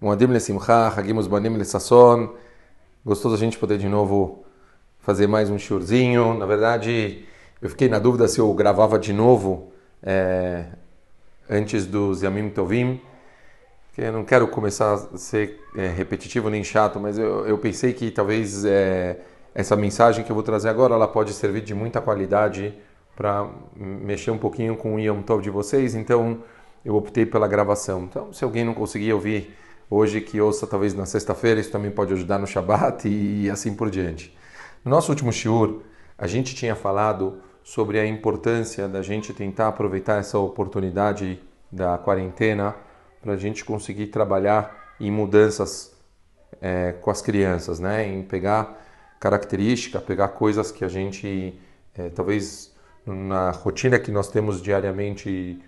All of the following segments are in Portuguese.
Moadim Lesimcha, Hagimos Banim Lesasson. Gostoso a gente poder de novo fazer mais um shiurzinho. Na verdade, eu fiquei na dúvida se eu gravava de novo é, antes dos Yamim Tovim. Eu não quero começar a ser é, repetitivo nem chato, mas eu, eu pensei que talvez é, essa mensagem que eu vou trazer agora ela pode servir de muita qualidade para mexer um pouquinho com o Yom Tov de vocês. Então, eu optei pela gravação. Então, se alguém não conseguir ouvir hoje, que ouça talvez na sexta-feira, isso também pode ajudar no Shabat e assim por diante. No nosso último shiur, a gente tinha falado sobre a importância da gente tentar aproveitar essa oportunidade da quarentena para a gente conseguir trabalhar em mudanças é, com as crianças, né? Em pegar característica, pegar coisas que a gente é, talvez na rotina que nós temos diariamente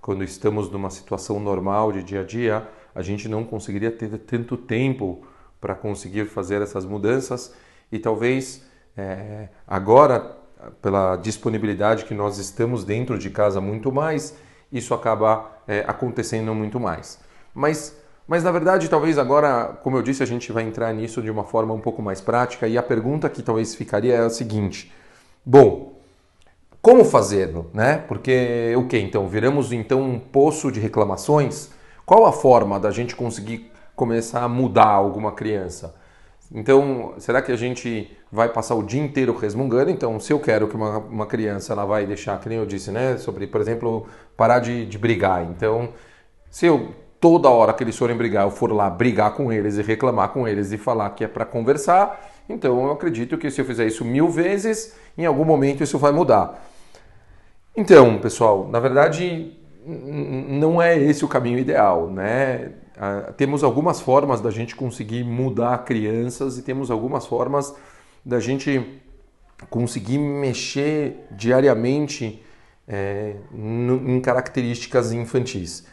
quando estamos numa situação normal de dia a dia, a gente não conseguiria ter tanto tempo para conseguir fazer essas mudanças e talvez é, agora, pela disponibilidade que nós estamos dentro de casa muito mais, isso acaba é, acontecendo muito mais. Mas, mas na verdade, talvez agora, como eu disse, a gente vai entrar nisso de uma forma um pouco mais prática e a pergunta que talvez ficaria é a seguinte: bom, como fazê-lo, né? Porque o que então? Viramos então um poço de reclamações? Qual a forma da gente conseguir começar a mudar alguma criança? Então, será que a gente vai passar o dia inteiro resmungando? Então, se eu quero que uma, uma criança ela vai deixar, que nem eu disse, né? Sobre, por exemplo, parar de, de brigar. Então, se eu toda hora que eles forem brigar, eu for lá brigar com eles e reclamar com eles e falar que é para conversar, então eu acredito que se eu fizer isso mil vezes, em algum momento isso vai mudar. Então, pessoal, na verdade, não é esse o caminho ideal, né? Ah, temos algumas formas da gente conseguir mudar crianças e temos algumas formas da gente conseguir mexer diariamente é, em características infantis.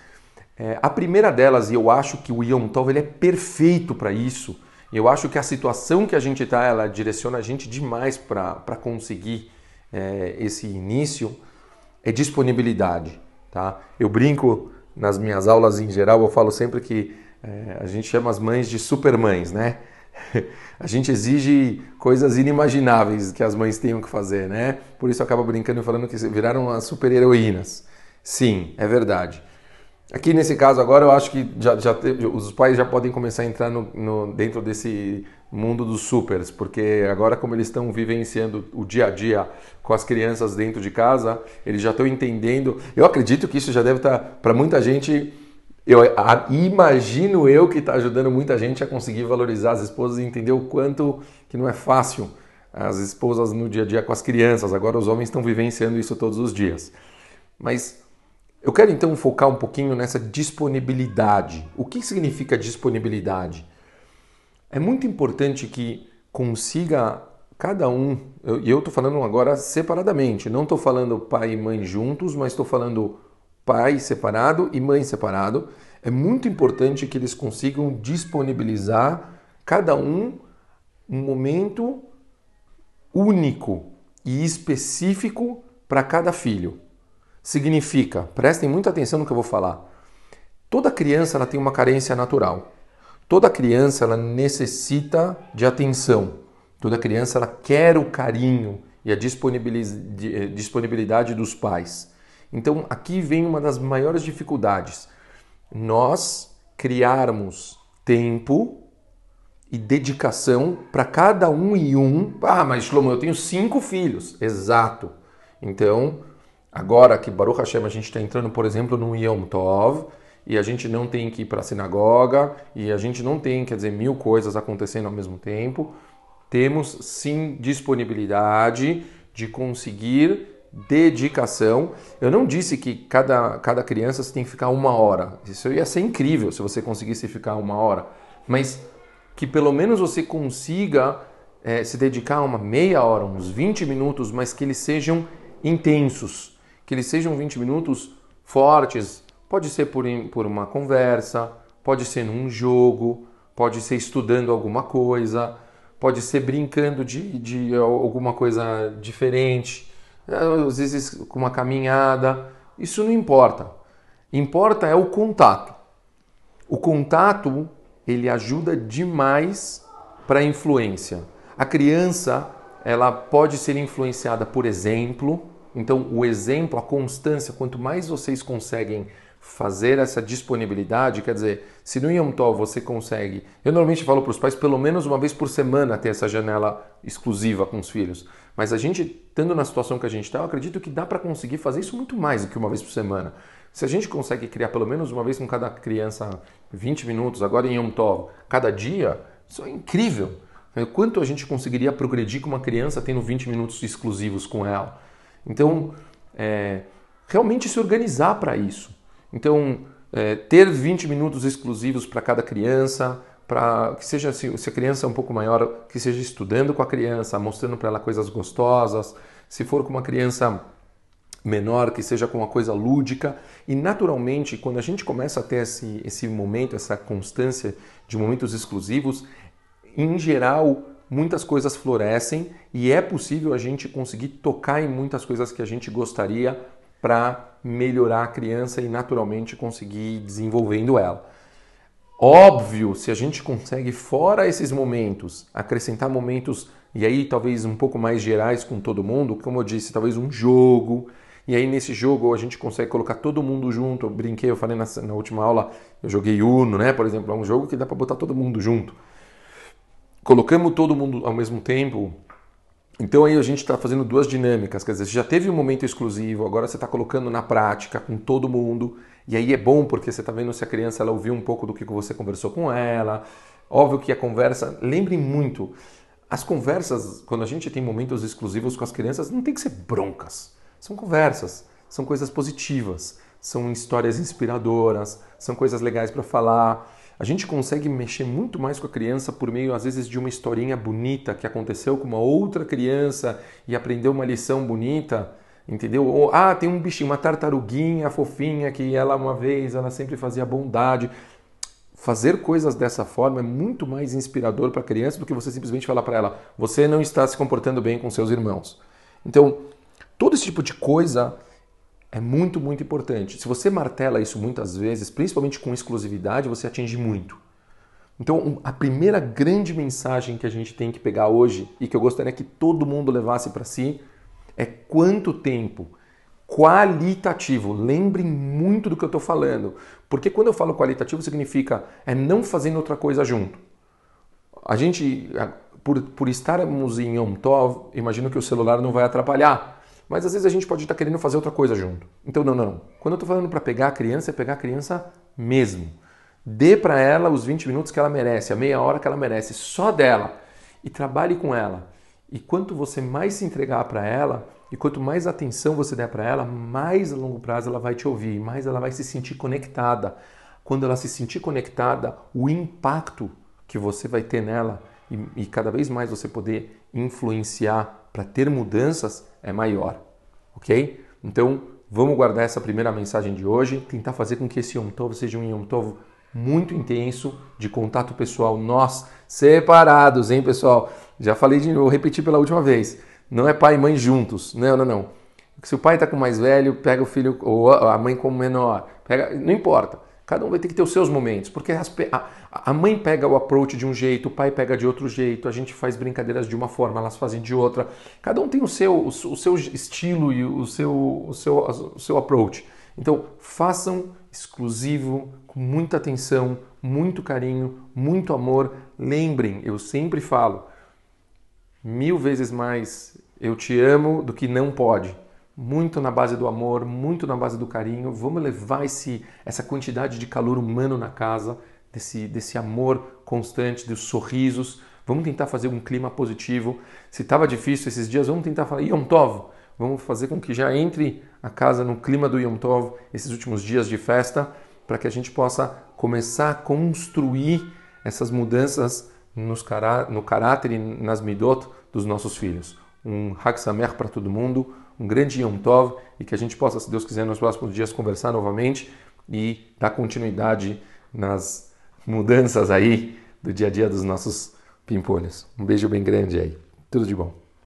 É, a primeira delas, e eu acho que o Yom Tov ele é perfeito para isso, eu acho que a situação que a gente está, ela direciona a gente demais para conseguir é, esse início, é disponibilidade. Tá? Eu brinco nas minhas aulas em geral, eu falo sempre que é, a gente chama as mães de supermães, né? a gente exige coisas inimagináveis que as mães tenham que fazer, né? Por isso eu acabo brincando e falando que viraram as super heroínas. Sim, é verdade. Aqui nesse caso agora eu acho que já, já os pais já podem começar a entrar no, no, dentro desse mundo dos supers, porque agora como eles estão vivenciando o dia a dia com as crianças dentro de casa, eles já estão entendendo. Eu acredito que isso já deve estar tá, para muita gente. Eu a, imagino eu que está ajudando muita gente a conseguir valorizar as esposas e entender o quanto que não é fácil as esposas no dia a dia com as crianças. Agora os homens estão vivenciando isso todos os dias. Mas eu quero então focar um pouquinho nessa disponibilidade. O que significa disponibilidade? É muito importante que consiga cada um, e eu estou falando agora separadamente, não estou falando pai e mãe juntos, mas estou falando pai separado e mãe separado. É muito importante que eles consigam disponibilizar cada um um momento único e específico para cada filho. Significa, prestem muita atenção no que eu vou falar. Toda criança ela tem uma carência natural. Toda criança ela necessita de atenção. Toda criança ela quer o carinho e a eh, disponibilidade dos pais. Então aqui vem uma das maiores dificuldades. Nós criarmos tempo e dedicação para cada um e um. Ah, mas Shlomo, eu tenho cinco filhos. Exato. Então, Agora que Baruch Hashem a gente está entrando, por exemplo, no Yom Tov, e a gente não tem que ir para a sinagoga, e a gente não tem, quer dizer, mil coisas acontecendo ao mesmo tempo, temos sim disponibilidade de conseguir dedicação. Eu não disse que cada, cada criança tem que ficar uma hora. Isso ia ser incrível se você conseguisse ficar uma hora. Mas que pelo menos você consiga é, se dedicar uma meia hora, uns 20 minutos, mas que eles sejam intensos que eles sejam 20 minutos fortes. Pode ser por, por uma conversa, pode ser num jogo, pode ser estudando alguma coisa, pode ser brincando de, de alguma coisa diferente, às vezes com uma caminhada. Isso não importa. Importa é o contato. O contato, ele ajuda demais para a influência. A criança, ela pode ser influenciada por exemplo. Então, o exemplo, a constância, quanto mais vocês conseguem fazer essa disponibilidade, quer dizer, se no Yom Tov você consegue, eu normalmente falo para os pais pelo menos uma vez por semana ter essa janela exclusiva com os filhos, mas a gente, estando na situação que a gente está, eu acredito que dá para conseguir fazer isso muito mais do que uma vez por semana. Se a gente consegue criar pelo menos uma vez com cada criança 20 minutos, agora em Yom Tov, cada dia, isso é incrível. Quanto a gente conseguiria progredir com uma criança tendo 20 minutos exclusivos com ela? Então, é, realmente se organizar para isso. Então, é, ter 20 minutos exclusivos para cada criança, para que seja se, a criança é um pouco maior, que seja estudando com a criança, mostrando para ela coisas gostosas. Se for com uma criança menor, que seja com uma coisa lúdica. E naturalmente, quando a gente começa a ter esse, esse momento, essa constância de momentos exclusivos, em geral, muitas coisas florescem e é possível a gente conseguir tocar em muitas coisas que a gente gostaria para melhorar a criança e naturalmente conseguir desenvolvendo ela. Óbvio, se a gente consegue, fora esses momentos, acrescentar momentos, e aí talvez um pouco mais gerais com todo mundo, como eu disse, talvez um jogo, e aí nesse jogo a gente consegue colocar todo mundo junto. Eu brinquei, eu falei na, na última aula, eu joguei Uno, né? Por exemplo, é um jogo que dá para botar todo mundo junto. Colocamos todo mundo ao mesmo tempo, então aí a gente está fazendo duas dinâmicas, quer dizer, você já teve um momento exclusivo, agora você está colocando na prática com todo mundo, e aí é bom porque você está vendo se a criança ela ouviu um pouco do que você conversou com ela. Óbvio que a conversa, lembrem muito, as conversas, quando a gente tem momentos exclusivos com as crianças, não tem que ser broncas. São conversas, são coisas positivas, são histórias inspiradoras, são coisas legais para falar a gente consegue mexer muito mais com a criança por meio, às vezes, de uma historinha bonita que aconteceu com uma outra criança e aprendeu uma lição bonita, entendeu? Ou, ah, tem um bichinho, uma tartaruguinha fofinha que ela uma vez, ela sempre fazia bondade. Fazer coisas dessa forma é muito mais inspirador para a criança do que você simplesmente falar para ela: você não está se comportando bem com seus irmãos. Então, todo esse tipo de coisa é muito, muito importante. Se você martela isso muitas vezes, principalmente com exclusividade, você atinge muito. Então, a primeira grande mensagem que a gente tem que pegar hoje e que eu gostaria que todo mundo levasse para si é quanto tempo qualitativo. Lembrem muito do que eu estou falando, porque quando eu falo qualitativo significa é não fazendo outra coisa junto. A gente, por, por estarmos em Yom Tov, imagino que o celular não vai atrapalhar. Mas às vezes a gente pode estar querendo fazer outra coisa junto. Então, não, não, não. Quando eu estou falando para pegar a criança, é pegar a criança mesmo. Dê para ela os 20 minutos que ela merece, a meia hora que ela merece, só dela. E trabalhe com ela. E quanto você mais se entregar para ela, e quanto mais atenção você der para ela, mais a longo prazo ela vai te ouvir, mais ela vai se sentir conectada. Quando ela se sentir conectada, o impacto que você vai ter nela e, e cada vez mais você poder influenciar para ter mudanças é maior, ok? Então, vamos guardar essa primeira mensagem de hoje, tentar fazer com que esse Yom Tov seja um Yom Tov muito intenso, de contato pessoal, nós separados, hein, pessoal? Já falei de novo, repetir pela última vez. Não é pai e mãe juntos, não, não, não. Se o pai está com o mais velho, pega o filho, ou a mãe com o menor, pega, não importa. Cada um vai ter que ter os seus momentos, porque a, a mãe pega o approach de um jeito, o pai pega de outro jeito, a gente faz brincadeiras de uma forma, elas fazem de outra. Cada um tem o seu, o, o seu estilo e o seu, o, seu, o seu approach. Então, façam exclusivo, com muita atenção, muito carinho, muito amor. Lembrem, eu sempre falo, mil vezes mais eu te amo do que não pode muito na base do amor, muito na base do carinho. Vamos levar esse, essa quantidade de calor humano na casa, desse, desse amor constante, dos sorrisos. Vamos tentar fazer um clima positivo. Se estava difícil esses dias, vamos tentar falar Yom Tov. Vamos fazer com que já entre a casa no clima do Yom Tov esses últimos dias de festa, para que a gente possa começar a construir essas mudanças nos cará no caráter e nas midot dos nossos filhos. Um Hag para todo mundo um grande Yom Tov e que a gente possa, se Deus quiser, nos próximos dias conversar novamente e dar continuidade nas mudanças aí do dia a dia dos nossos pimpolhos. Um beijo bem grande aí. Tudo de bom.